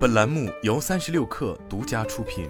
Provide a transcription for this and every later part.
本栏目由三十六氪独家出品。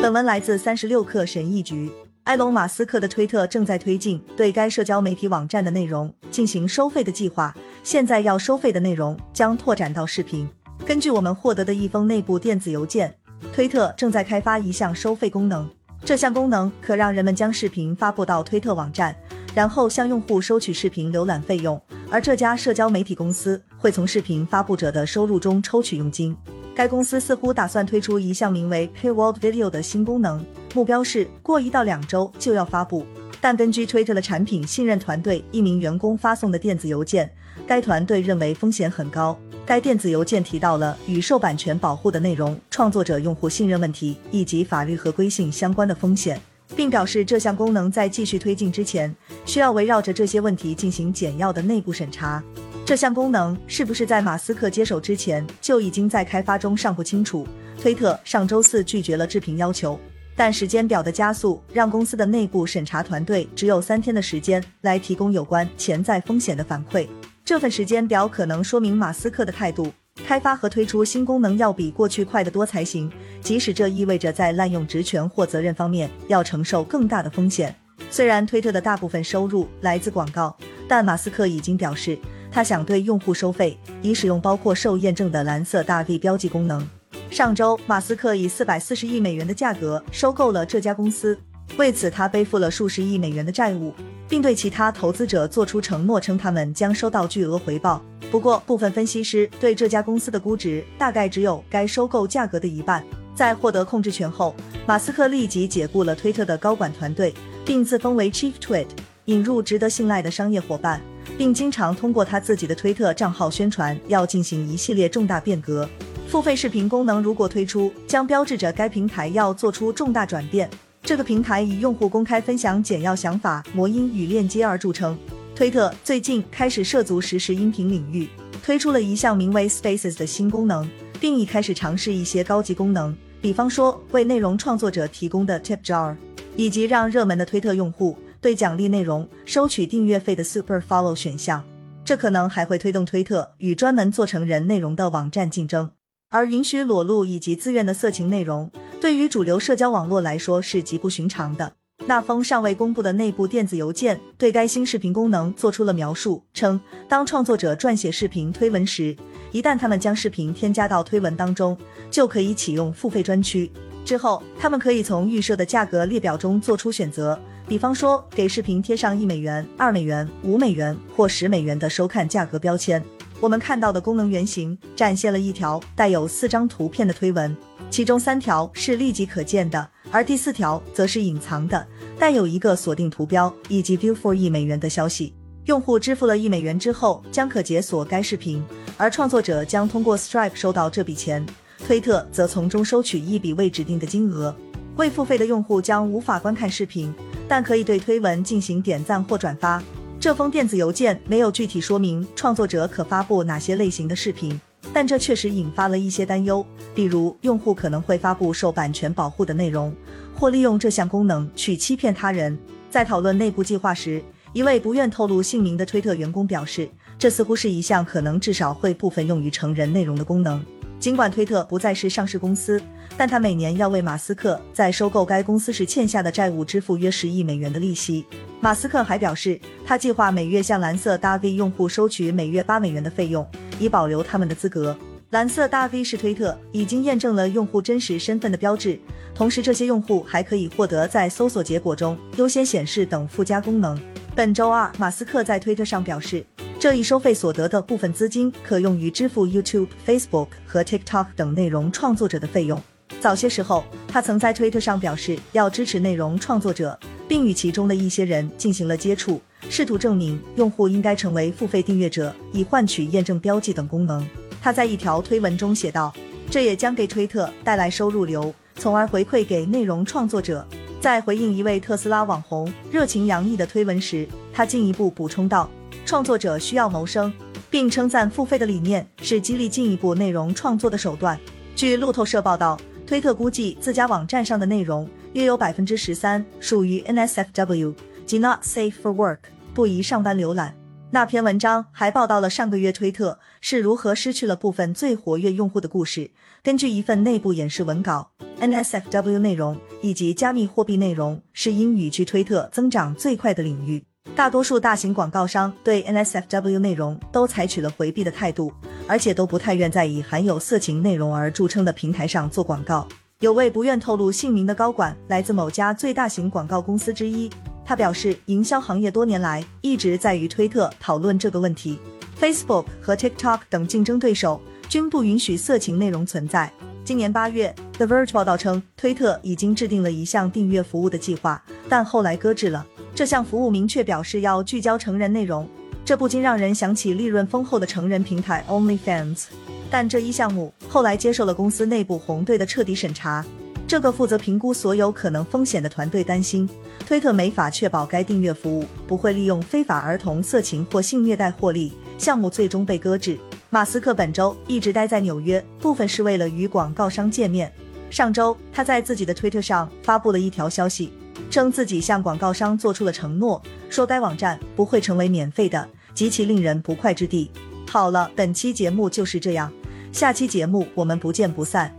本文来自三十六氪神译局。埃隆·马斯克的推特正在推进对该社交媒体网站的内容进行收费的计划，现在要收费的内容将拓展到视频。根据我们获得的一封内部电子邮件，推特正在开发一项收费功能。这项功能可让人们将视频发布到推特网站，然后向用户收取视频浏览费用。而这家社交媒体公司会从视频发布者的收入中抽取佣金。该公司似乎打算推出一项名为 Paywall Video 的新功能，目标是过一到两周就要发布。但根据 Twitter 的产品信任团队一名员工发送的电子邮件，该团队认为风险很高。该电子邮件提到了与受版权保护的内容、创作者用户信任问题以及法律合规性相关的风险。并表示这项功能在继续推进之前，需要围绕着这些问题进行简要的内部审查。这项功能是不是在马斯克接手之前就已经在开发中尚不清楚。推特上周四拒绝了置评要求，但时间表的加速让公司的内部审查团队只有三天的时间来提供有关潜在风险的反馈。这份时间表可能说明马斯克的态度。开发和推出新功能要比过去快得多才行，即使这意味着在滥用职权或责任方面要承受更大的风险。虽然推特的大部分收入来自广告，但马斯克已经表示他想对用户收费，以使用包括受验证的蓝色大 V 标记功能。上周，马斯克以四百四十亿美元的价格收购了这家公司，为此他背负了数十亿美元的债务，并对其他投资者做出承诺，称他们将收到巨额回报。不过，部分分析师对这家公司的估值大概只有该收购价格的一半。在获得控制权后，马斯克立即解雇了推特的高管团队，并自封为 Chief Tweet，引入值得信赖的商业伙伴，并经常通过他自己的推特账号宣传要进行一系列重大变革。付费视频功能如果推出，将标志着该平台要做出重大转变。这个平台以用户公开分享简要想法、魔音与链接而著称。推特最近开始涉足实时音频领域，推出了一项名为 Spaces 的新功能，并已开始尝试一些高级功能，比方说为内容创作者提供的 Tip Jar，以及让热门的推特用户对奖励内容收取订阅费的 Super Follow 选项。这可能还会推动推特与专门做成人内容的网站竞争。而允许裸露以及自愿的色情内容，对于主流社交网络来说是极不寻常的。那封尚未公布的内部电子邮件对该新视频功能做出了描述，称当创作者撰写视频推文时，一旦他们将视频添加到推文当中，就可以启用付费专区。之后，他们可以从预设的价格列表中做出选择，比方说给视频贴上一美元、二美元、五美元或十美元的收看价格标签。我们看到的功能原型展现了一条带有四张图片的推文，其中三条是立即可见的。而第四条则是隐藏的，带有一个锁定图标以及 view for 一美元的消息。用户支付了一美元之后，将可解锁该视频，而创作者将通过 Stripe 收到这笔钱，推特则从中收取一笔未指定的金额。未付费的用户将无法观看视频，但可以对推文进行点赞或转发。这封电子邮件没有具体说明创作者可发布哪些类型的视频。但这确实引发了一些担忧，比如用户可能会发布受版权保护的内容，或利用这项功能去欺骗他人。在讨论内部计划时，一位不愿透露姓名的推特员工表示，这似乎是一项可能至少会部分用于成人内容的功能。尽管推特不再是上市公司，但他每年要为马斯克在收购该公司时欠下的债务支付约十亿美元的利息。马斯克还表示，他计划每月向蓝色大 V 用户收取每月八美元的费用。以保留他们的资格。蓝色大 V 是推特已经验证了用户真实身份的标志，同时这些用户还可以获得在搜索结果中优先显示等附加功能。本周二，马斯克在推特上表示，这一收费所得的部分资金可用于支付 YouTube、Facebook 和 TikTok 等内容创作者的费用。早些时候，他曾在推特上表示要支持内容创作者，并与其中的一些人进行了接触。试图证明用户应该成为付费订阅者，以换取验证标记等功能。他在一条推文中写道：“这也将给推特带来收入流，从而回馈给内容创作者。”在回应一位特斯拉网红热情洋溢的推文时，他进一步补充道：“创作者需要谋生，并称赞付费的理念是激励进一步内容创作的手段。”据路透社报道，推特估计自家网站上的内容约有百分之十三属于 NSFW，即 Not Safe for Work。不宜上班浏览。那篇文章还报道了上个月推特是如何失去了部分最活跃用户的故事。根据一份内部演示文稿，NSFW 内容以及加密货币内容是英语区推特增长最快的领域。大多数大型广告商对 NSFW 内容都采取了回避的态度，而且都不太愿在以含有色情内容而著称的平台上做广告。有位不愿透露姓名的高管来自某家最大型广告公司之一。他表示，营销行业多年来一直在与推特讨论这个问题。Facebook 和 TikTok 等竞争对手均不允许色情内容存在。今年八月，The Verge 报道称，推特已经制定了一项订阅服务的计划，但后来搁置了。这项服务明确表示要聚焦成人内容，这不禁让人想起利润丰厚的成人平台 OnlyFans。但这一项目后来接受了公司内部红队的彻底审查。这个负责评估所有可能风险的团队担心，推特没法确保该订阅服务不会利用非法儿童色情或性虐待获利，项目最终被搁置。马斯克本周一直待在纽约，部分是为了与广告商见面。上周，他在自己的推特上发布了一条消息，称自己向广告商做出了承诺，说该网站不会成为免费的，极其令人不快之地。好了，本期节目就是这样，下期节目我们不见不散。